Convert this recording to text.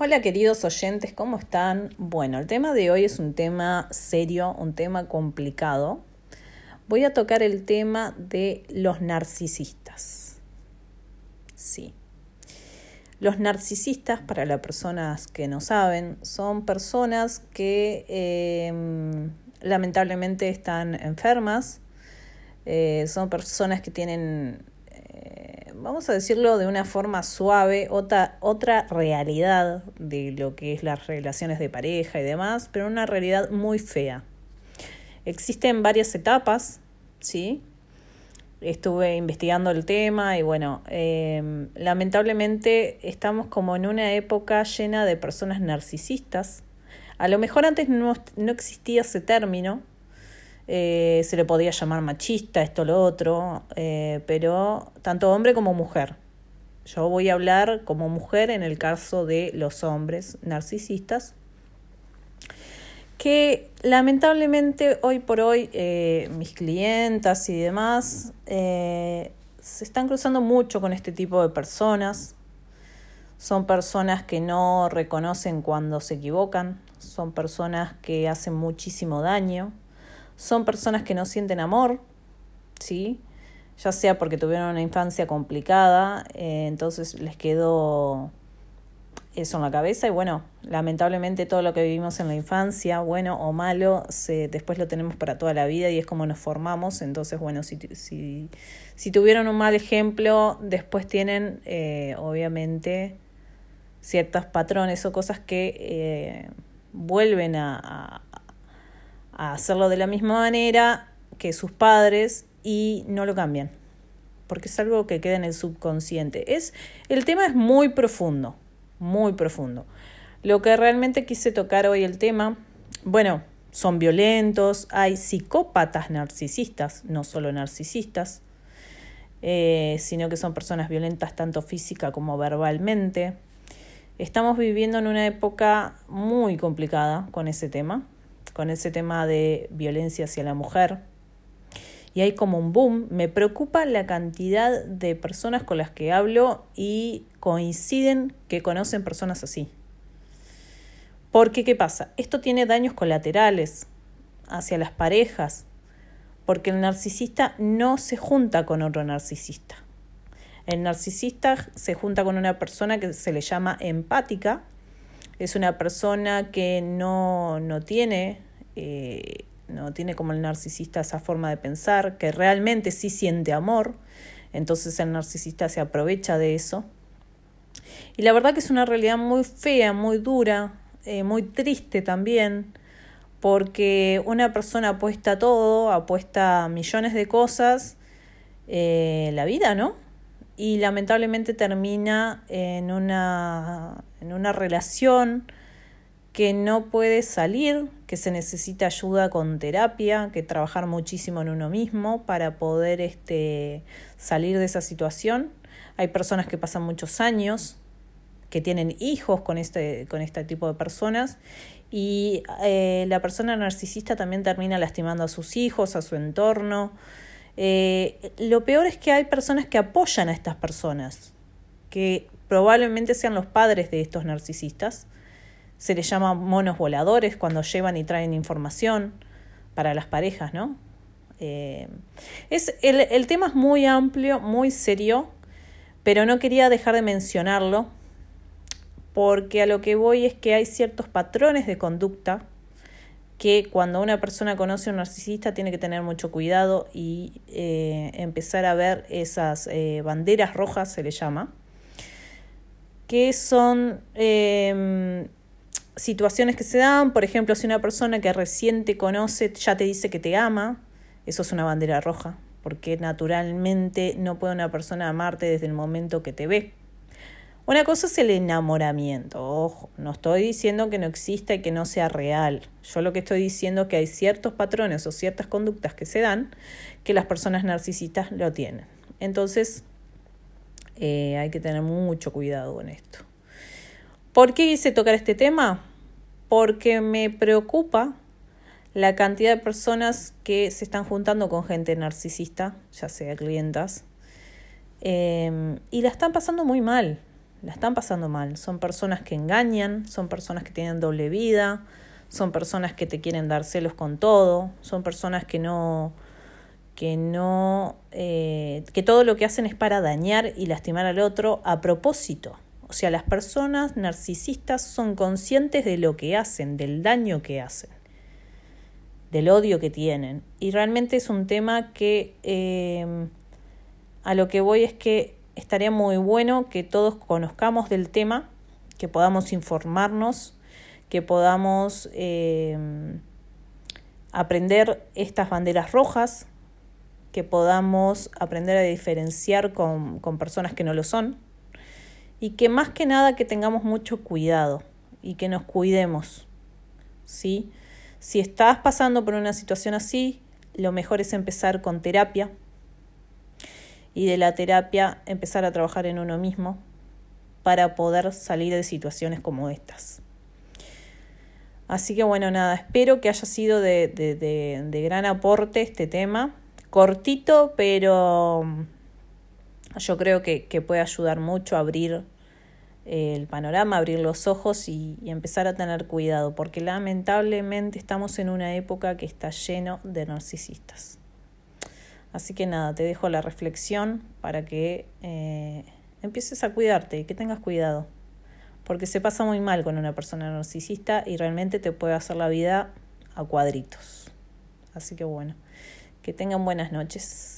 Hola queridos oyentes, ¿cómo están? Bueno, el tema de hoy es un tema serio, un tema complicado. Voy a tocar el tema de los narcisistas. Sí. Los narcisistas, para las personas que no saben, son personas que eh, lamentablemente están enfermas, eh, son personas que tienen vamos a decirlo de una forma suave, otra, otra realidad de lo que es las relaciones de pareja y demás, pero una realidad muy fea. Existen varias etapas, ¿sí? Estuve investigando el tema y bueno, em, lamentablemente estamos como en una época llena de personas narcisistas. A lo mejor antes no, no existía ese término, eh, se le podía llamar machista, esto, lo otro, eh, pero tanto hombre como mujer. Yo voy a hablar como mujer en el caso de los hombres narcisistas, que lamentablemente hoy por hoy eh, mis clientas y demás se están cruzando mucho con este tipo de personas. Son personas que no reconocen cuando se equivocan, son personas que hacen muchísimo daño son personas que no sienten amor, ¿sí? Ya sea porque tuvieron una infancia complicada, eh, entonces les quedó eso en la cabeza y bueno, lamentablemente todo lo que vivimos en la infancia, bueno o malo, se, después lo tenemos para toda la vida y es como nos formamos, entonces bueno, si, si, si tuvieron un mal ejemplo, después tienen eh, obviamente ciertos patrones o cosas que eh, vuelven a, a hacerlo de la misma manera que sus padres y no lo cambian, porque es algo que queda en el subconsciente. Es, el tema es muy profundo, muy profundo. Lo que realmente quise tocar hoy el tema, bueno, son violentos, hay psicópatas narcisistas, no solo narcisistas, eh, sino que son personas violentas tanto física como verbalmente. Estamos viviendo en una época muy complicada con ese tema con ese tema de violencia hacia la mujer. Y hay como un boom. Me preocupa la cantidad de personas con las que hablo y coinciden que conocen personas así. Porque, ¿qué pasa? Esto tiene daños colaterales hacia las parejas, porque el narcisista no se junta con otro narcisista. El narcisista se junta con una persona que se le llama empática, es una persona que no, no tiene eh, no tiene como el narcisista esa forma de pensar, que realmente sí siente amor, entonces el narcisista se aprovecha de eso. Y la verdad que es una realidad muy fea, muy dura, eh, muy triste también, porque una persona apuesta todo, apuesta millones de cosas, eh, la vida, ¿no? Y lamentablemente termina en una, en una relación que no puede salir, que se necesita ayuda con terapia, que trabajar muchísimo en uno mismo para poder este, salir de esa situación. Hay personas que pasan muchos años, que tienen hijos con este, con este tipo de personas y eh, la persona narcisista también termina lastimando a sus hijos, a su entorno. Eh, lo peor es que hay personas que apoyan a estas personas, que probablemente sean los padres de estos narcisistas, se les llama monos voladores cuando llevan y traen información para las parejas, ¿no? Eh, es, el, el tema es muy amplio, muy serio, pero no quería dejar de mencionarlo porque a lo que voy es que hay ciertos patrones de conducta que cuando una persona conoce a un narcisista tiene que tener mucho cuidado y eh, empezar a ver esas eh, banderas rojas, se le llama, que son situaciones que se dan, por ejemplo, si una persona que recién te conoce ya te dice que te ama, eso es una bandera roja, porque naturalmente no puede una persona amarte desde el momento que te ve. Una cosa es el enamoramiento, ojo, no estoy diciendo que no exista y que no sea real. Yo lo que estoy diciendo es que hay ciertos patrones o ciertas conductas que se dan que las personas narcisistas lo tienen. Entonces, eh, hay que tener mucho cuidado con esto. ¿Por qué hice tocar este tema? Porque me preocupa la cantidad de personas que se están juntando con gente narcisista, ya sea clientas, em, y la están pasando muy mal, la están pasando mal. Son personas que engañan, son personas que tienen doble vida, son personas que te quieren dar celos con todo, son personas que no que no eh, que todo lo que hacen es para dañar y lastimar al otro a propósito. O sea, las personas narcisistas son conscientes de lo que hacen, del daño que hacen, del odio que tienen. Y realmente es un tema que eh, a lo que voy es que estaría muy bueno que todos conozcamos del tema, que podamos informarnos, que podamos eh, aprender estas banderas rojas, que podamos aprender a diferenciar con, con personas que no lo son y que más que nada que tengamos mucho cuidado y que nos cuidemos. ¿sí? Si estás pasando por una situación así, lo mejor es empezar con terapia y de la terapia empezar a trabajar en uno mismo para poder salir de situaciones como estas. Así que bueno, nada, espero que haya sido de, de, de, de gran aporte este tema cortito, pero yo creo que, que puede ayudar mucho a abrir eh, el panorama, abrir los ojos y, empezar a tener cuidado, porque lamentablemente estamos en una época que está lleno de narcisistas. Así que nada, te dejo la reflexión para que eh, empieces a cuidarte y que tengas cuidado, porque se pasa muy mal con una persona narcisista y realmente te puede hacer la vida a cuadritos. Así que bueno. Que tengan buenas noches.